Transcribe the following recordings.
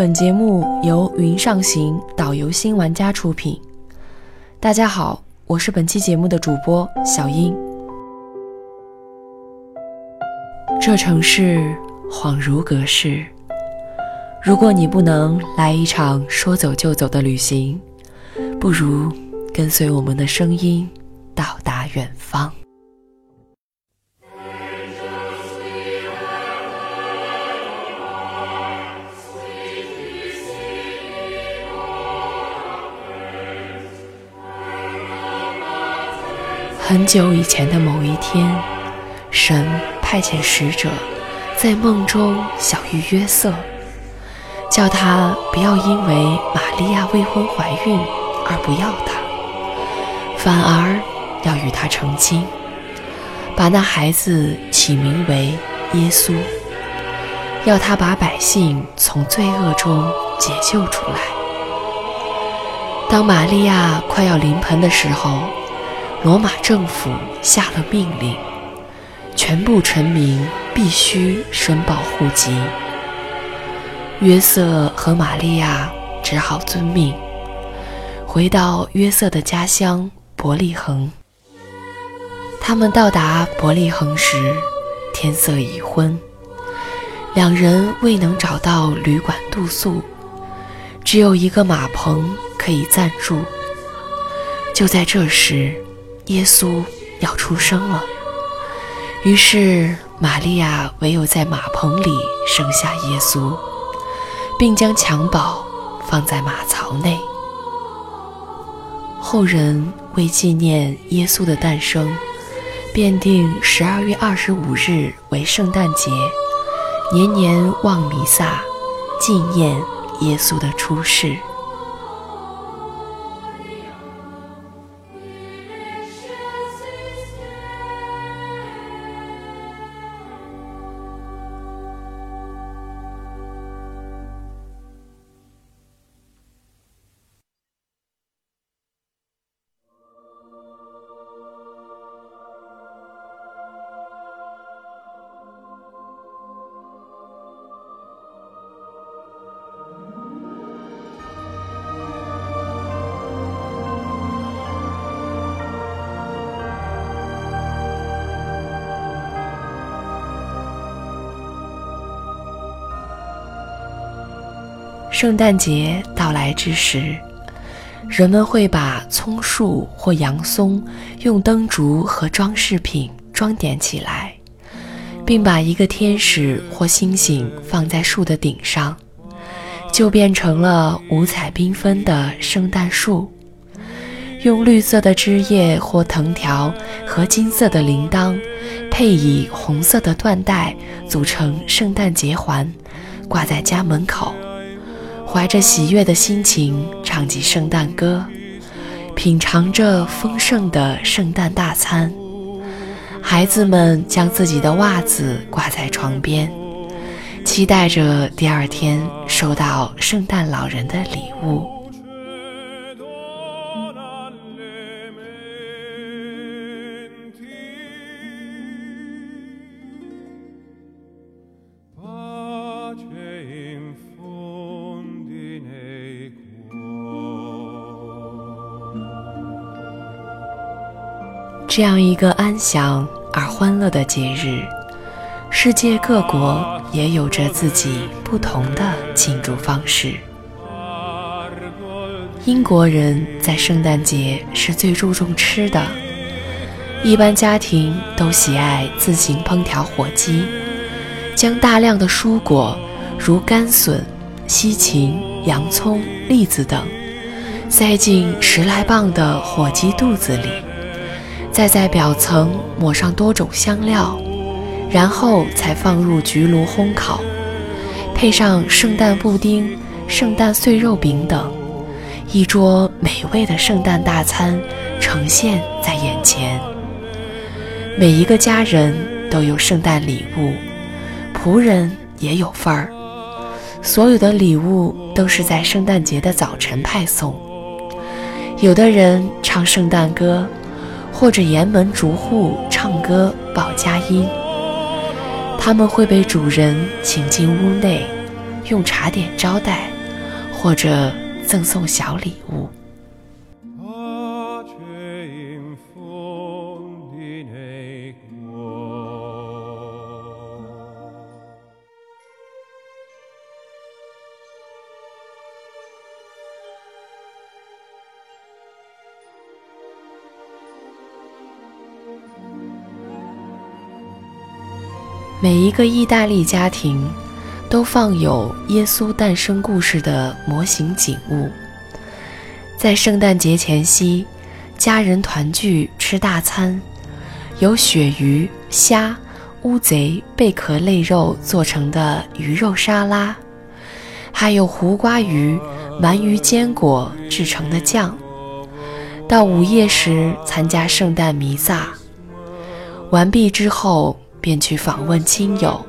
本节目由云上行导游新玩家出品。大家好，我是本期节目的主播小英。这城市恍如隔世，如果你不能来一场说走就走的旅行，不如跟随我们的声音到达远方。很久以前的某一天，神派遣使者在梦中小遇约瑟，叫他不要因为玛利亚未婚怀孕而不要他，反而要与他成亲，把那孩子起名为耶稣，要他把百姓从罪恶中解救出来。当玛利亚快要临盆的时候。罗马政府下了命令，全部臣民必须申报户籍。约瑟和玛利亚只好遵命，回到约瑟的家乡伯利恒。他们到达伯利恒时，天色已昏，两人未能找到旅馆住宿，只有一个马棚可以暂住。就在这时，耶稣要出生了，于是玛利亚唯有在马棚里生下耶稣，并将襁褓放在马槽内。后人为纪念耶稣的诞生，便定十二月二十五日为圣诞节，年年望弥撒，纪念耶稣的出世。圣诞节到来之时，人们会把葱树或洋松用灯烛和装饰品装点起来，并把一个天使或星星放在树的顶上，就变成了五彩缤纷的圣诞树。用绿色的枝叶或藤条和金色的铃铛，配以红色的缎带，组成圣诞节环，挂在家门口。怀着喜悦的心情唱起圣诞歌，品尝着丰盛的圣诞大餐。孩子们将自己的袜子挂在床边，期待着第二天收到圣诞老人的礼物。这样一个安详而欢乐的节日，世界各国也有着自己不同的庆祝方式。英国人在圣诞节是最注重吃的，一般家庭都喜爱自行烹调火鸡，将大量的蔬果如甘笋、西芹、洋葱、栗子等塞进十来磅的火鸡肚子里。再在表层抹上多种香料，然后才放入焗炉烘烤，配上圣诞布丁、圣诞碎肉饼等，一桌美味的圣诞大餐呈现在眼前。每一个家人都有圣诞礼物，仆人也有份儿。所有的礼物都是在圣诞节的早晨派送。有的人唱圣诞歌。或者沿门逐户唱歌报佳音，他们会被主人请进屋内，用茶点招待。或者赠送小礼物。一个意大利家庭都放有耶稣诞生故事的模型景物。在圣诞节前夕，家人团聚吃大餐，有鳕鱼、虾、乌贼贝壳类肉做成的鱼肉沙拉，还有胡瓜鱼、鳗鱼坚果制成的酱。到午夜时参加圣诞弥撒，完毕之后。便去访问亲友，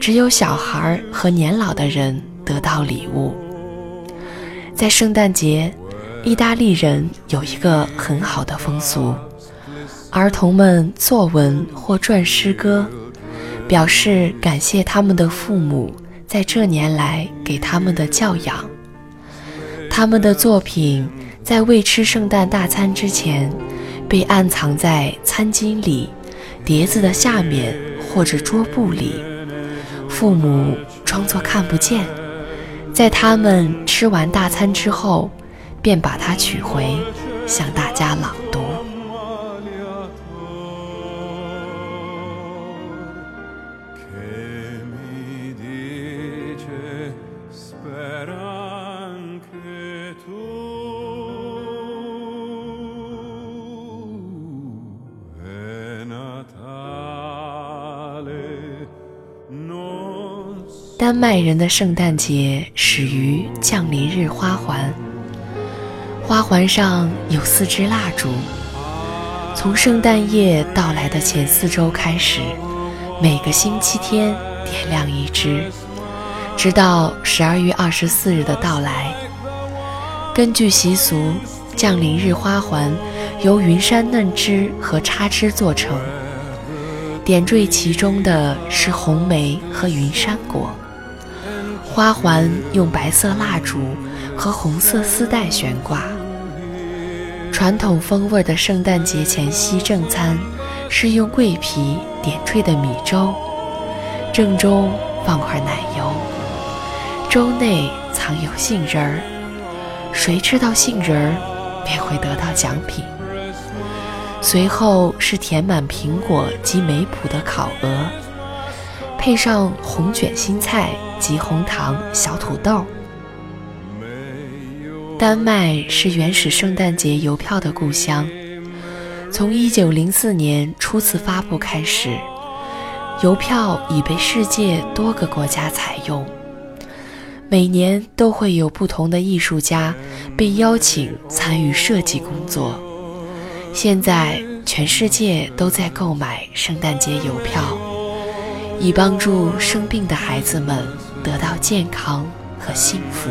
只有小孩和年老的人得到礼物。在圣诞节，意大利人有一个很好的风俗：儿童们作文或撰诗歌，表示感谢他们的父母在这年来给他们的教养。他们的作品在未吃圣诞大餐之前，被暗藏在餐巾里。碟子的下面或者桌布里，父母装作看不见，在他们吃完大餐之后，便把它取回，向大家朗读。丹麦人的圣诞节始于降临日花环，花环上有四支蜡烛，从圣诞夜到来的前四周开始，每个星期天点亮一支，直到十二月二十四日的到来。根据习俗，降临日花环由云杉嫩枝和插枝做成，点缀其中的是红莓和云杉果。花环用白色蜡烛和红色丝带悬挂。传统风味的圣诞节前夕正餐是用桂皮点缀的米粥，正中放块奶油，粥内藏有杏仁儿，谁吃到杏仁儿便会得到奖品。随后是填满苹果及梅脯的烤鹅，配上红卷心菜。及红糖小土豆。丹麦是原始圣诞节邮票的故乡。从1904年初次发布开始，邮票已被世界多个国家采用。每年都会有不同的艺术家被邀请参与设计工作。现在，全世界都在购买圣诞节邮票，以帮助生病的孩子们。得到健康和幸福。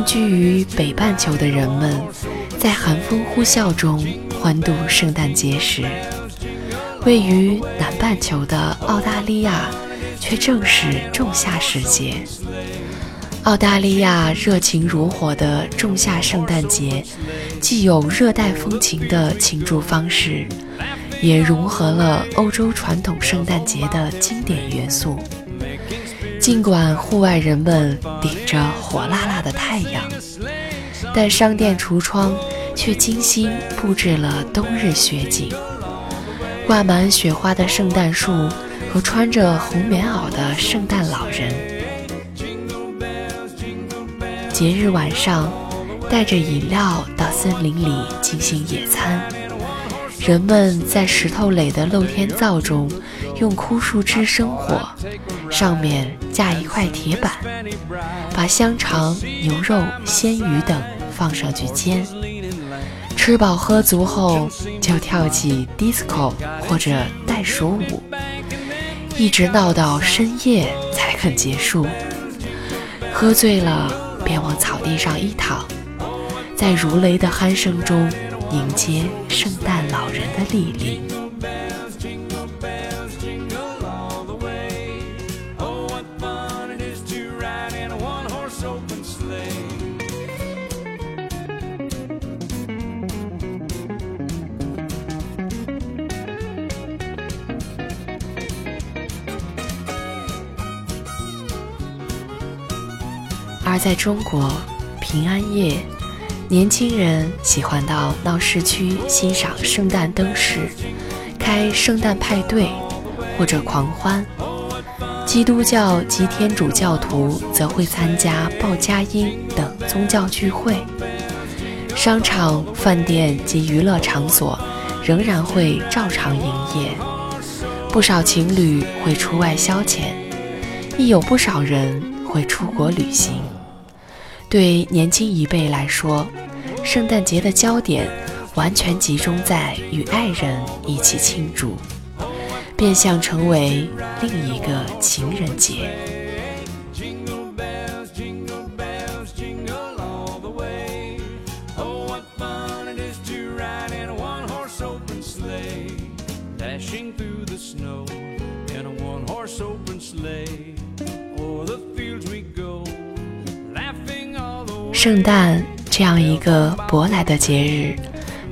居于北半球的人们在寒风呼啸中欢度圣诞节时，位于南半球的澳大利亚却正是仲夏时节。澳大利亚热情如火的仲夏圣诞节，既有热带风情的庆祝方式，也融合了欧洲传统圣诞节的经典元素。尽管户外人们顶着火辣辣的太阳，但商店橱窗却精心布置了冬日雪景，挂满雪花的圣诞树和穿着红棉袄的圣诞老人。节日晚上，带着饮料到森林里进行野餐。人们在石头垒的露天灶中用枯树枝生火，上面架一块铁板，把香肠、牛肉、鲜鱼等放上去煎。吃饱喝足后，就跳起 disco 或者袋鼠舞，一直闹到深夜才肯结束。喝醉了，便往草地上一躺，在如雷的鼾声中迎接圣诞老人的莅临。而在中国，平安夜，年轻人喜欢到闹市区欣赏圣诞灯饰，开圣诞派对或者狂欢；基督教及天主教徒则会参加报佳音等宗教聚会。商场、饭店及娱乐场所仍然会照常营业，不少情侣会出外消遣，亦有不少人会出国旅行。对年轻一辈来说，圣诞节的焦点完全集中在与爱人一起庆祝，变相成为另一个情人节。圣诞这样一个舶来的节日，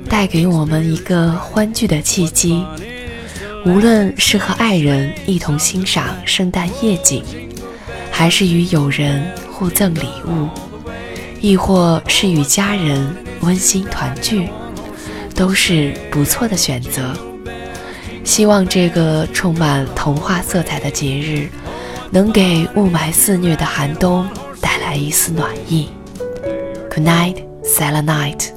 带给我们一个欢聚的契机。无论是和爱人一同欣赏圣诞夜景，还是与友人互赠礼物，亦或是与家人温馨团聚，都是不错的选择。希望这个充满童话色彩的节日，能给雾霾肆虐的寒冬带来一丝暖意。Good night, Silent Night.